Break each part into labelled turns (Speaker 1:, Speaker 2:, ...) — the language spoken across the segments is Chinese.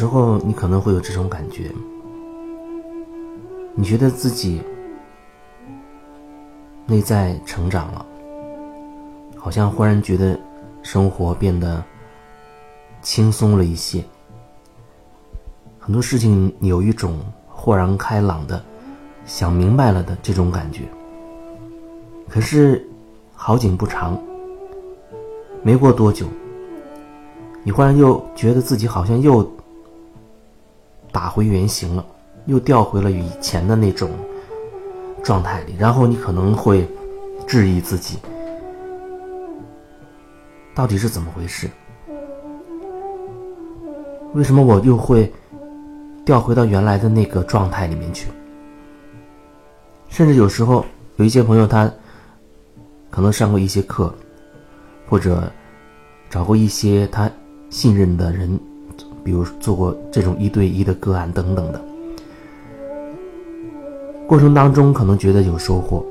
Speaker 1: 时候你可能会有这种感觉，你觉得自己内在成长了，好像忽然觉得生活变得轻松了一些，很多事情有一种豁然开朗的、想明白了的这种感觉。可是好景不长，没过多久，你忽然又觉得自己好像又。打回原形了，又掉回了以前的那种状态里，然后你可能会质疑自己，到底是怎么回事？为什么我又会掉回到原来的那个状态里面去？甚至有时候有一些朋友，他可能上过一些课，或者找过一些他信任的人。比如做过这种一对一的个案等等的，过程当中可能觉得有收获，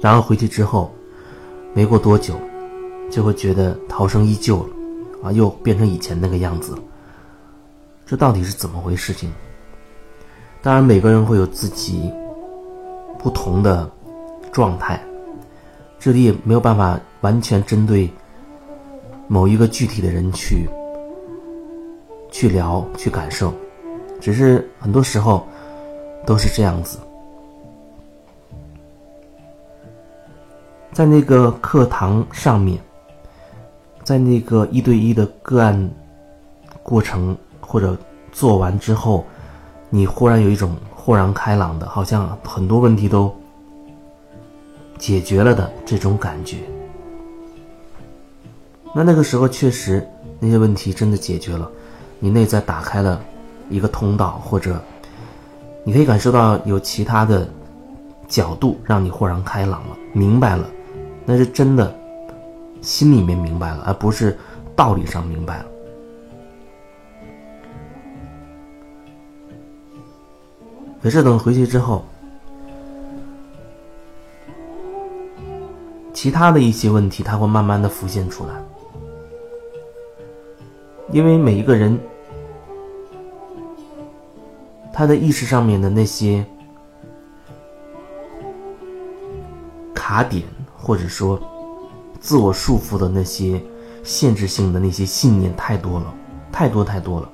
Speaker 1: 然后回去之后，没过多久，就会觉得涛声依旧了，啊，又变成以前那个样子了。这到底是怎么回事？情？当然，每个人会有自己不同的状态，这里也没有办法完全针对某一个具体的人去。去聊，去感受，只是很多时候都是这样子。在那个课堂上面，在那个一对一的个案过程或者做完之后，你忽然有一种豁然开朗的，好像很多问题都解决了的这种感觉。那那个时候确实那些问题真的解决了。你内在打开了一个通道，或者你可以感受到有其他的角度，让你豁然开朗了，明白了，那是真的心里面明白了，而不是道理上明白了。可是等回去之后，其他的一些问题，它会慢慢的浮现出来。因为每一个人，他的意识上面的那些卡点，或者说自我束缚的那些限制性的那些信念太多了，太多太多了。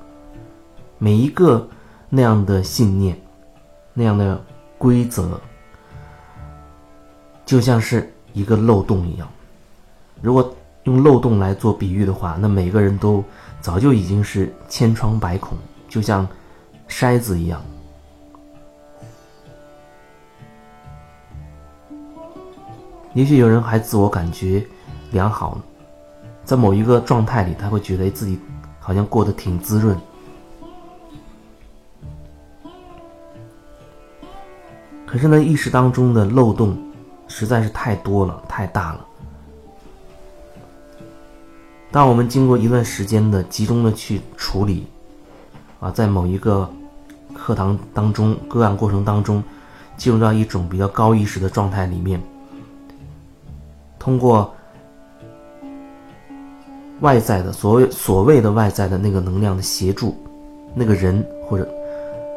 Speaker 1: 每一个那样的信念，那样的规则，就像是一个漏洞一样。如果用漏洞来做比喻的话，那每个人都。早就已经是千疮百孔，就像筛子一样。也许有人还自我感觉良好，在某一个状态里，他会觉得自己好像过得挺滋润。可是呢，意识当中的漏洞实在是太多了，太大了。当我们经过一段时间的集中的去处理，啊，在某一个课堂当中、个案过程当中，进入到一种比较高意识的状态里面，通过外在的所谓所谓的外在的那个能量的协助，那个人或者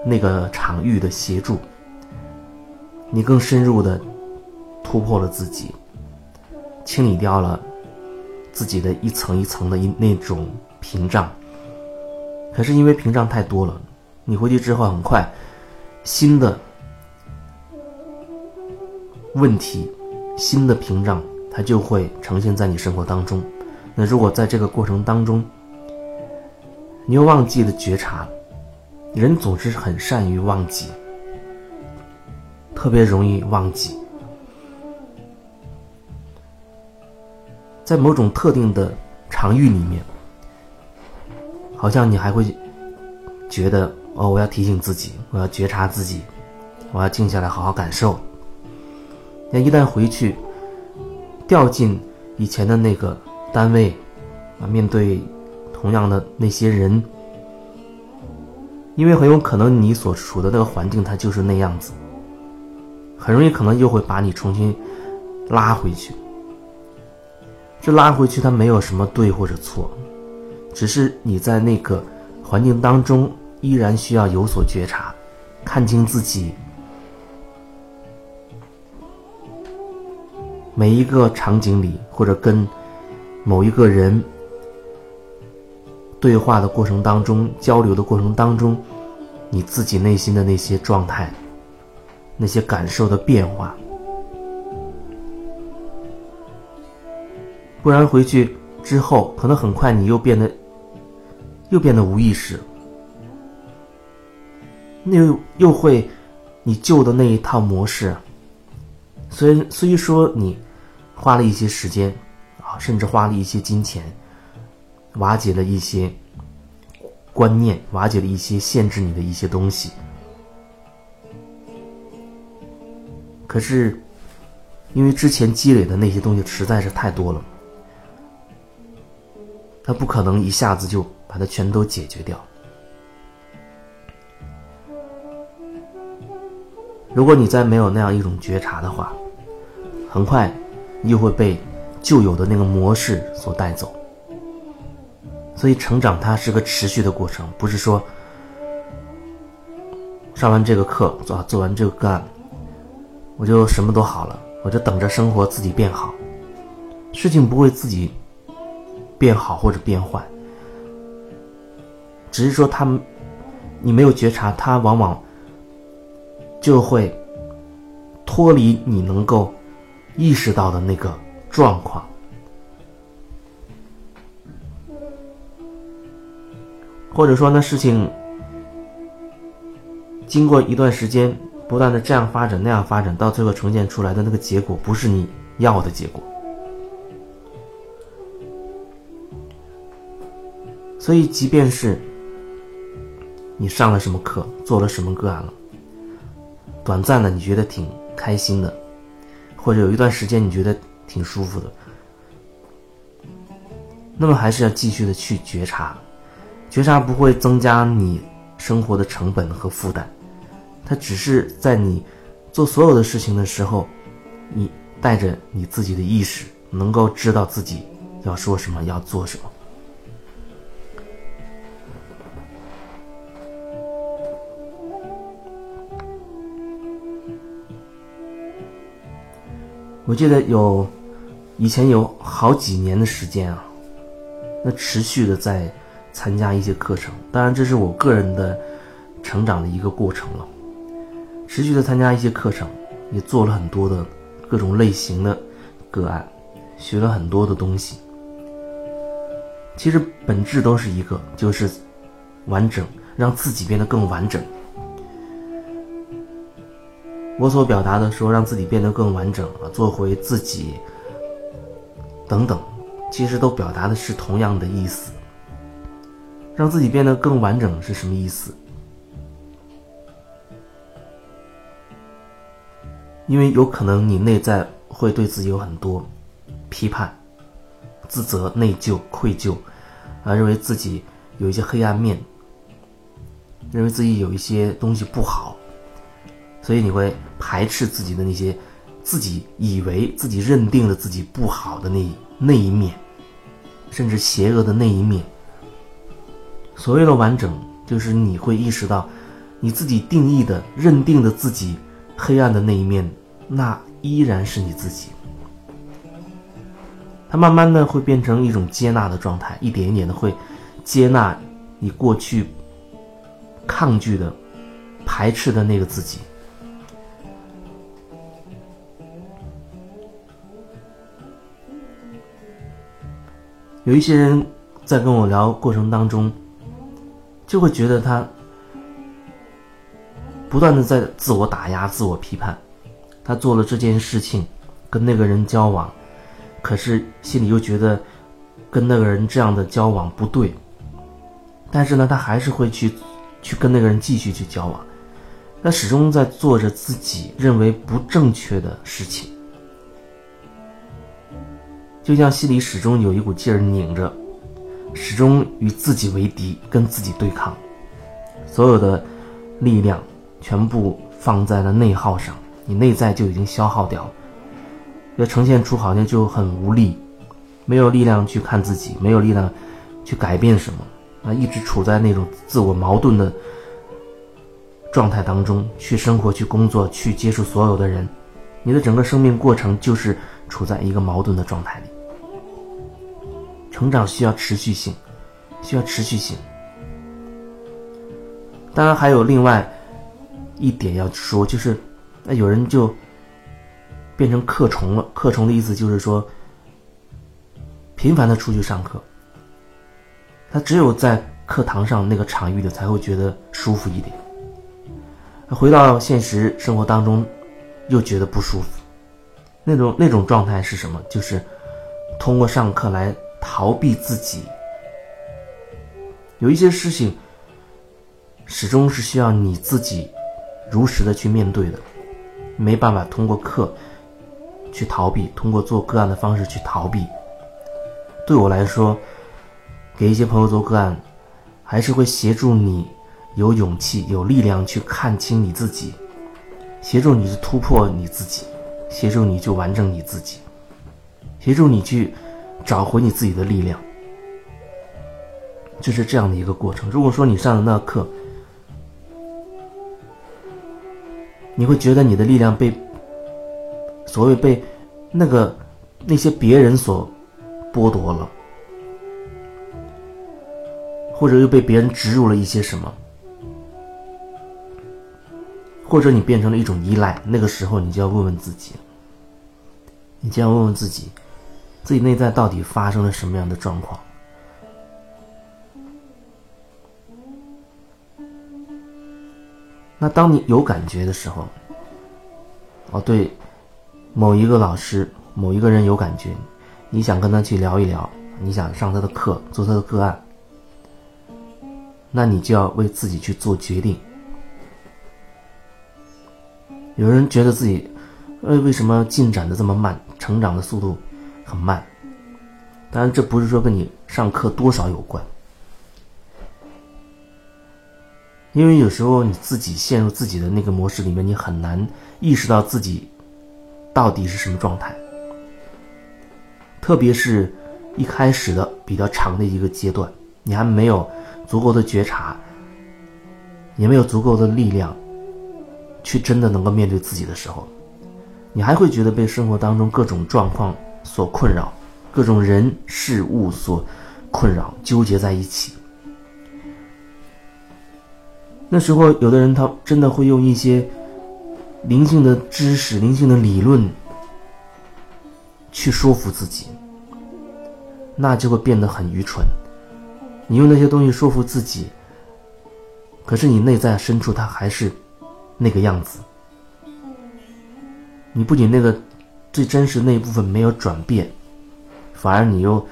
Speaker 1: 那个场域的协助，你更深入的突破了自己，清理掉了。自己的一层一层的一那种屏障，可是因为屏障太多了，你回去之后很快，新的问题、新的屏障，它就会呈现在你生活当中。那如果在这个过程当中，你又忘记了觉察，人总是很善于忘记，特别容易忘记。在某种特定的场域里面，好像你还会觉得哦，我要提醒自己，我要觉察自己，我要静下来好好感受。那一旦回去，掉进以前的那个单位啊，面对同样的那些人，因为很有可能你所处的那个环境它就是那样子，很容易可能又会把你重新拉回去。这拉回去，它没有什么对或者错，只是你在那个环境当中，依然需要有所觉察，看清自己每一个场景里，或者跟某一个人对话的过程当中、交流的过程当中，你自己内心的那些状态、那些感受的变化。不然回去之后，可能很快你又变得又变得无意识，那又又会你旧的那一套模式。虽虽说你花了一些时间啊，甚至花了一些金钱，瓦解了一些观念，瓦解了一些限制你的一些东西，可是因为之前积累的那些东西实在是太多了。他不可能一下子就把它全都解决掉。如果你再没有那样一种觉察的话，很快又会被旧有的那个模式所带走。所以，成长它是个持续的过程，不是说上完这个课做做完这个个案，我就什么都好了，我就等着生活自己变好，事情不会自己。变好或者变坏，只是说他们，你没有觉察，他往往就会脱离你能够意识到的那个状况，或者说那事情经过一段时间不断的这样发展那样发展，到最后呈现出来的那个结果不是你要的结果。所以，即便是你上了什么课，做了什么个案了，短暂的你觉得挺开心的，或者有一段时间你觉得挺舒服的，那么还是要继续的去觉察，觉察不会增加你生活的成本和负担，它只是在你做所有的事情的时候，你带着你自己的意识，能够知道自己要说什么，要做什么。我记得有以前有好几年的时间啊，那持续的在参加一些课程。当然，这是我个人的成长的一个过程了。持续的参加一些课程，也做了很多的各种类型的个案，学了很多的东西。其实本质都是一个，就是完整，让自己变得更完整。我所表达的说，让自己变得更完整啊，做回自己，等等，其实都表达的是同样的意思。让自己变得更完整是什么意思？因为有可能你内在会对自己有很多批判、自责、内疚、愧疚，啊，认为自己有一些黑暗面，认为自己有一些东西不好。所以你会排斥自己的那些，自己以为自己认定了自己不好的那那一面，甚至邪恶的那一面。所谓的完整，就是你会意识到，你自己定义的、认定的自己黑暗的那一面，那依然是你自己。它慢慢的会变成一种接纳的状态，一点一点的会接纳你过去抗拒的、排斥的那个自己。有一些人在跟我聊过程当中，就会觉得他不断的在自我打压、自我批判。他做了这件事情，跟那个人交往，可是心里又觉得跟那个人这样的交往不对。但是呢，他还是会去去跟那个人继续去交往。他始终在做着自己认为不正确的事情。就像心里始终有一股劲儿拧着，始终与自己为敌，跟自己对抗，所有的力量全部放在了内耗上，你内在就已经消耗掉了，要呈现出好像就很无力，没有力量去看自己，没有力量去改变什么，啊，一直处在那种自我矛盾的状态当中去生活、去工作、去接触所有的人，你的整个生命过程就是处在一个矛盾的状态里。成长需要持续性，需要持续性。当然还有另外一点要说，就是那有人就变成课虫了。课虫的意思就是说，频繁的出去上课，他只有在课堂上那个场域里才会觉得舒服一点。回到现实生活当中，又觉得不舒服。那种那种状态是什么？就是通过上课来逃避自己。有一些事情。始终是需要你自己如实的去面对的，没办法通过课去逃避，通过做个案的方式去逃避。对我来说，给一些朋友做个案，还是会协助你有勇气、有力量去看清你自己，协助你去突破你自己，协助你去完整你自己，协助你去找回你自己的力量，就是这样的一个过程。如果说你上的那课，你会觉得你的力量被所谓被那个那些别人所剥夺了，或者又被别人植入了一些什么，或者你变成了一种依赖，那个时候你就要问问自己，你就要问问自己，自己内在到底发生了什么样的状况。那当你有感觉的时候，哦，对，某一个老师、某一个人有感觉，你想跟他去聊一聊，你想上他的课，做他的个案，那你就要为自己去做决定。有人觉得自己，呃，为什么进展的这么慢，成长的速度很慢？当然，这不是说跟你上课多少有关。因为有时候你自己陷入自己的那个模式里面，你很难意识到自己到底是什么状态。特别是一开始的比较长的一个阶段，你还没有足够的觉察，也没有足够的力量，去真的能够面对自己的时候，你还会觉得被生活当中各种状况所困扰，各种人事物所困扰，纠结在一起。那时候，有的人他真的会用一些灵性的知识、灵性的理论去说服自己，那就会变得很愚蠢。你用那些东西说服自己，可是你内在深处他还是那个样子。你不仅那个最真实那一部分没有转变，反而你又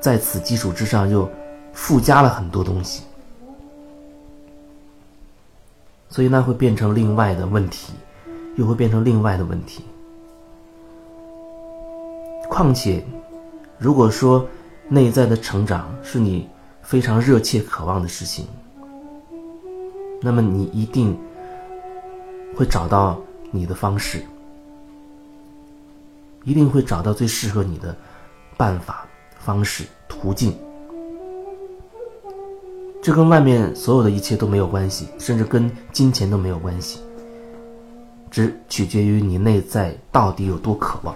Speaker 1: 在此基础之上又附加了很多东西。所以那会变成另外的问题，又会变成另外的问题。况且，如果说内在的成长是你非常热切渴望的事情，那么你一定会找到你的方式，一定会找到最适合你的办法、方式、途径。这跟外面所有的一切都没有关系，甚至跟金钱都没有关系，只取决于你内在到底有多渴望。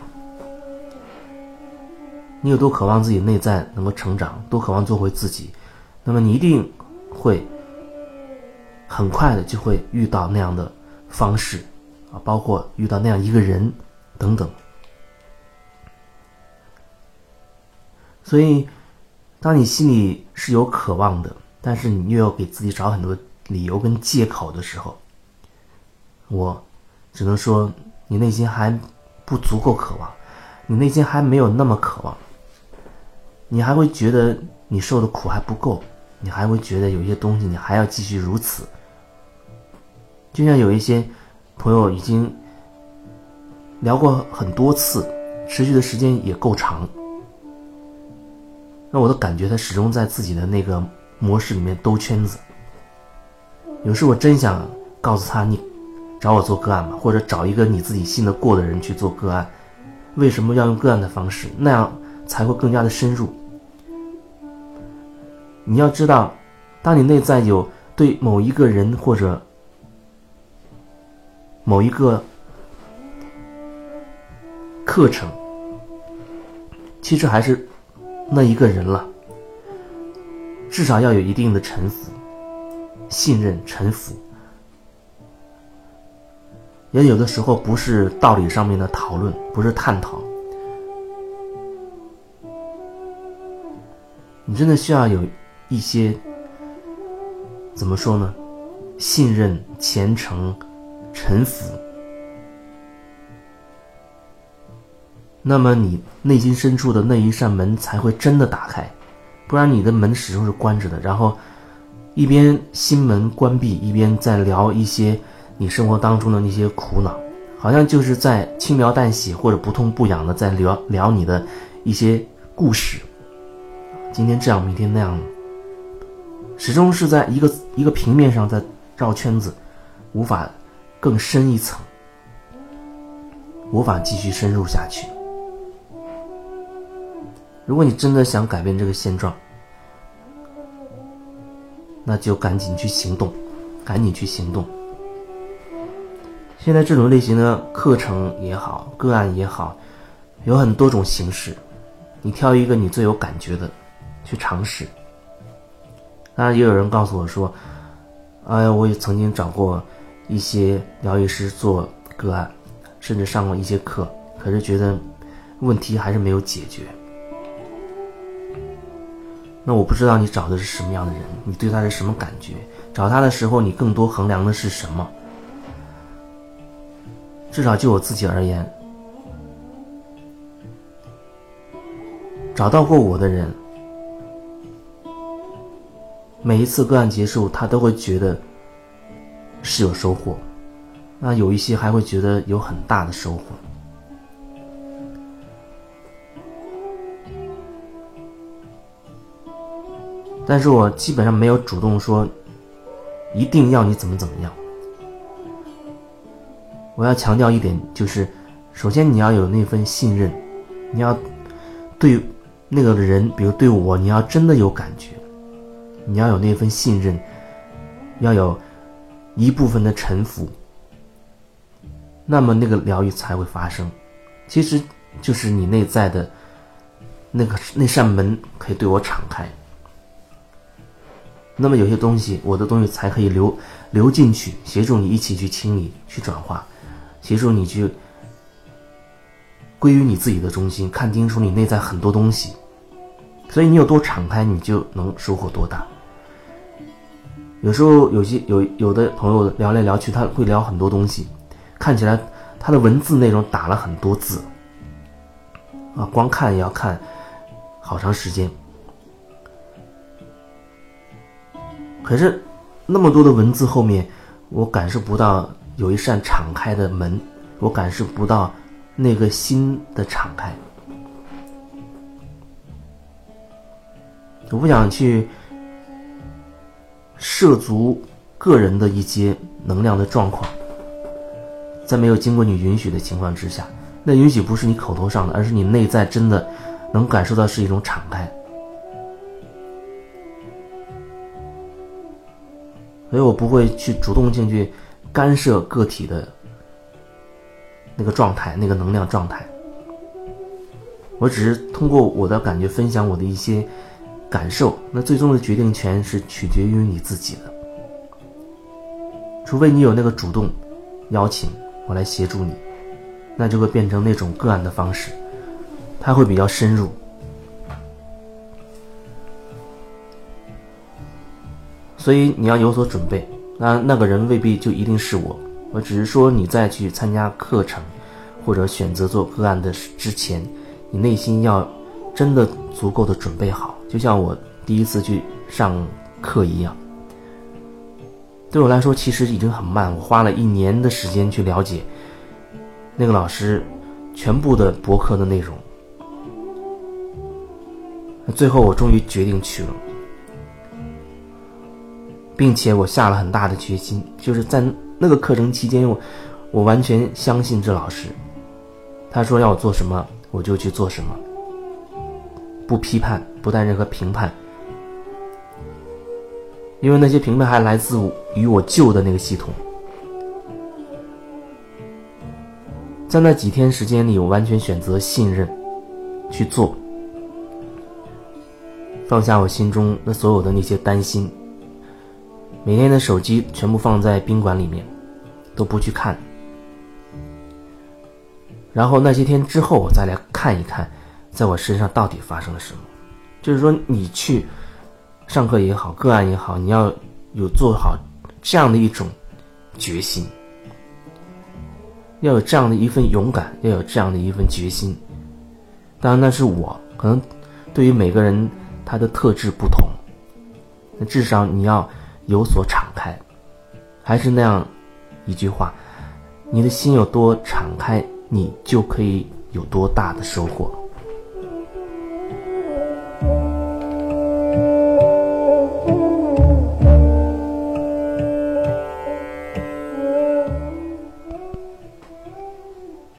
Speaker 1: 你有多渴望自己内在能够成长，多渴望做回自己，那么你一定会很快的就会遇到那样的方式啊，包括遇到那样一个人等等。所以，当你心里是有渴望的。但是你又要给自己找很多理由跟借口的时候，我只能说你内心还不足够渴望，你内心还没有那么渴望，你还会觉得你受的苦还不够，你还会觉得有些东西你还要继续如此。就像有一些朋友已经聊过很多次，持续的时间也够长，那我都感觉他始终在自己的那个。模式里面兜圈子，有时我真想告诉他，你找我做个案吧，或者找一个你自己信得过的人去做个案。为什么要用个案的方式？那样才会更加的深入。你要知道，当你内在有对某一个人或者某一个课程，其实还是那一个人了。至少要有一定的臣服、信任、臣服。也有的时候不是道理上面的讨论，不是探讨。你真的需要有一些怎么说呢？信任、虔诚、臣服。那么你内心深处的那一扇门才会真的打开，不然你的门始终是关着的。然后一边心门关闭，一边在聊一些。你生活当中的那些苦恼，好像就是在轻描淡写或者不痛不痒的在聊聊你的一些故事。今天这样，明天那样，始终是在一个一个平面上在绕圈子，无法更深一层，无法继续深入下去。如果你真的想改变这个现状，那就赶紧去行动，赶紧去行动。现在这种类型的课程也好，个案也好，有很多种形式，你挑一个你最有感觉的去尝试。当然，也有人告诉我说：“哎呀，我也曾经找过一些疗愈师做个案，甚至上过一些课，可是觉得问题还是没有解决。”那我不知道你找的是什么样的人，你对他是什么感觉？找他的时候，你更多衡量的是什么？至少就我自己而言，找到过我的人，每一次个案结束，他都会觉得是有收获。那有一些还会觉得有很大的收获。但是我基本上没有主动说一定要你怎么怎么样。我要强调一点，就是，首先你要有那份信任，你要对那个人，比如对我，你要真的有感觉，你要有那份信任，要有一部分的臣服，那么那个疗愈才会发生。其实就是你内在的那个那扇门可以对我敞开，那么有些东西，我的东西才可以流流进去，协助你一起去清理、去转化。协助你去归于你自己的中心，看清楚你内在很多东西，所以你有多敞开，你就能收获多大。有时候有些有有的朋友聊来聊去，他会聊很多东西，看起来他的文字内容打了很多字，啊，光看也要看好长时间。可是那么多的文字后面，我感受不到。有一扇敞开的门，我感受不到那个心的敞开。我不想去涉足个人的一些能量的状况，在没有经过你允许的情况之下，那允许不是你口头上的，而是你内在真的能感受到是一种敞开。所以我不会去主动进去。干涉个体的那个状态，那个能量状态。我只是通过我的感觉分享我的一些感受，那最终的决定权是取决于你自己的。除非你有那个主动邀请我来协助你，那就会变成那种个案的方式，它会比较深入。所以你要有所准备。那那个人未必就一定是我，我只是说你在去参加课程，或者选择做个案的之前，你内心要真的足够的准备好，就像我第一次去上课一样。对我来说，其实已经很慢，我花了一年的时间去了解那个老师全部的博客的内容，最后我终于决定去了。并且我下了很大的决心，就是在那个课程期间，我我完全相信这老师。他说要我做什么，我就去做什么，不批判，不带任何评判，因为那些评判还来自于我旧的那个系统。在那几天时间里，我完全选择信任，去做，放下我心中那所有的那些担心。每天的手机全部放在宾馆里面，都不去看。然后那些天之后，我再来看一看，在我身上到底发生了什么。就是说，你去上课也好，个案也好，你要有做好这样的一种决心。要有这样的一份勇敢，要有这样的一份决心。当然，那是我可能对于每个人他的特质不同，那至少你要有所敞开。还是那样一句话：你的心有多敞开，你就可以有多大的收获。